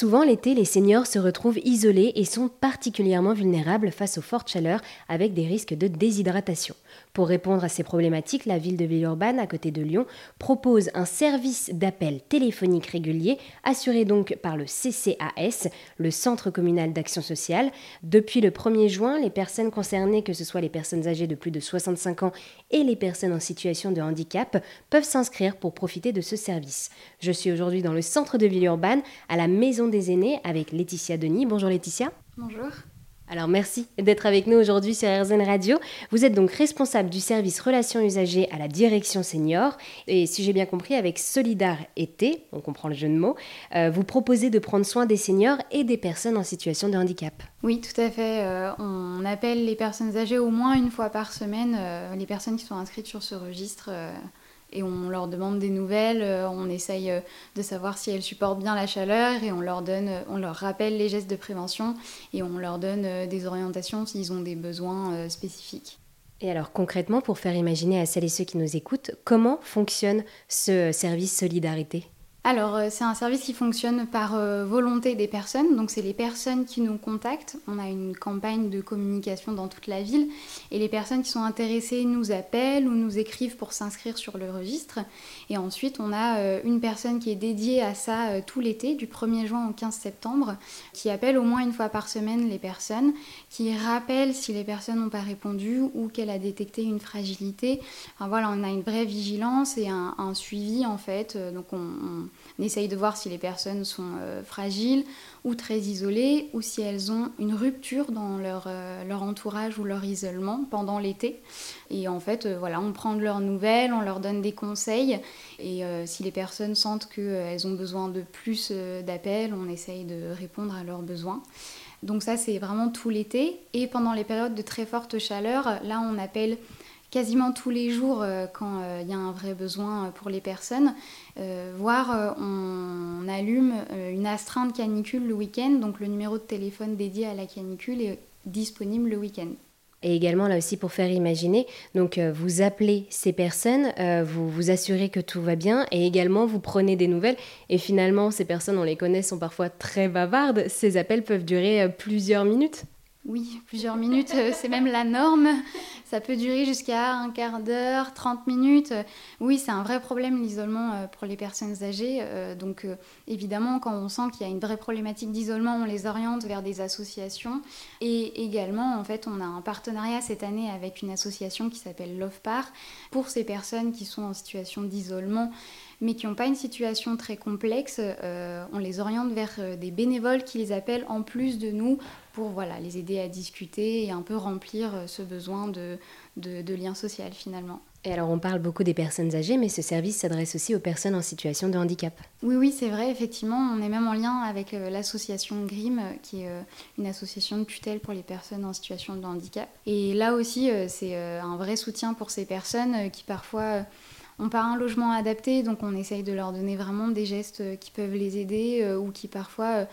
Souvent l'été, les seniors se retrouvent isolés et sont particulièrement vulnérables face aux fortes chaleurs avec des risques de déshydratation. Pour répondre à ces problématiques, la ville de Villeurbanne, à côté de Lyon, propose un service d'appel téléphonique régulier assuré donc par le CCAS, le Centre communal d'action sociale. Depuis le 1er juin, les personnes concernées, que ce soit les personnes âgées de plus de 65 ans et les personnes en situation de handicap, peuvent s'inscrire pour profiter de ce service. Je suis aujourd'hui dans le centre de Villeurbanne, à la maison des aînés avec Laetitia Denis. Bonjour Laetitia. Bonjour. Alors merci d'être avec nous aujourd'hui sur RZN Radio. Vous êtes donc responsable du service relations usagers à la direction senior et si j'ai bien compris avec Solidar Été, on comprend le jeu de mots, euh, vous proposez de prendre soin des seniors et des personnes en situation de handicap. Oui, tout à fait. Euh, on appelle les personnes âgées au moins une fois par semaine, euh, les personnes qui sont inscrites sur ce registre et on leur demande des nouvelles, euh, on essaye euh, de savoir si elles supportent bien la chaleur et on leur donne, euh, on leur rappelle les gestes de prévention et on leur donne des orientations s'ils ont des besoins spécifiques. Et alors concrètement, pour faire imaginer à celles et ceux qui nous écoutent, comment fonctionne ce service solidarité? Alors, euh, c'est un service qui fonctionne par euh, volonté des personnes. Donc, c'est les personnes qui nous contactent. On a une campagne de communication dans toute la ville. Et les personnes qui sont intéressées nous appellent ou nous écrivent pour s'inscrire sur le registre. Et ensuite, on a euh, une personne qui est dédiée à ça tout l'été, du 1er juin au 15 septembre, qui appelle au moins une fois par semaine les personnes, qui rappelle si les personnes n'ont pas répondu ou qu'elle a détecté une fragilité. Enfin, voilà, on a une vraie vigilance et un, suivi en fait. Donc, on on essaye de voir si les personnes sont euh, fragiles ou très isolées ou si elles ont une rupture dans leur, euh, leur entourage ou leur isolement pendant l'été. Et en fait, euh, voilà, on prend de leurs nouvelles, on leur donne des conseils et si les personnes sentent qu'elles ont besoin de plus d'appels, on essaye de répondre à leurs besoins. Donc ça, c'est vraiment tout l'été. Et pendant les périodes de très forte chaleur, là, on appelle quasiment tous les jours euh, quand il euh, y a un vrai besoin euh, pour les personnes, voire on, allume une astreinte canicule le week-end, donc le numéro de téléphone dédié à la canicule est disponible le week-end. Et également là aussi pour faire imaginer, donc vous appelez ces personnes, vous vous assurez que tout va bien et également vous prenez des nouvelles et finalement ces personnes on les connaît sont parfois très bavardes, ces appels peuvent durer plusieurs minutes. Oui, plusieurs minutes, euh, c'est même la norme. Ça peut durer jusqu'à un quart d'heure, 30 minutes. Oui, c'est un vrai problème l'isolement euh, pour les personnes âgées. Euh, donc évidemment, quand on sent qu'il y a une vraie problématique d'isolement, on les oriente vers des associations. Et également, en fait, on a un partenariat cette année avec une association qui s'appelle LovePar pour ces personnes qui sont en situation d'isolement mais qui n'ont pas une situation très complexe, on les oriente vers des bénévoles qui les appellent en plus de nous pour voilà, les aider à discuter et un peu remplir euh, ce besoin de, de, lien social finalement. Et alors on parle beaucoup des personnes âgées, mais ce service s'adresse aussi aux personnes en situation de handicap. Oui, oui, c'est vrai, effectivement. On est même en lien avec euh, l'association GRIM, euh, qui est une association de tutelle pour les personnes en situation de handicap. Et là aussi, c'est un vrai soutien pour ces personnes qui parfois n'ont pas un logement adapté, donc on essaye de leur donner vraiment des gestes qui peuvent les aider ou qui parfois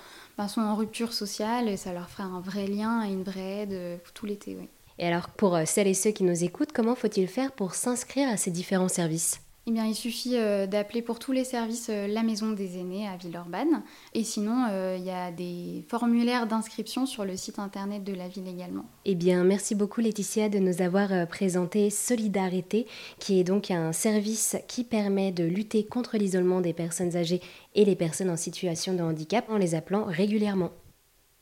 sont en rupture sociale et ça leur ferait un vrai lien et une vraie aide euh, tout l'été. Oui. Et alors, pour euh, celles et ceux qui nous écoutent, comment faut-il faire pour s'inscrire à ces différents services? Eh bien, il suffit euh, d'appeler pour tous les services la Maison des Aînés à Villeurbanne. Et sinon, il y a des formulaires d'inscription sur le site internet de la ville également. Eh bien, merci beaucoup Laetitia de nous avoir présenté Solidarité, qui est donc un service qui permet de lutter contre l'isolement des personnes âgées et les personnes en situation de handicap en les appelant régulièrement.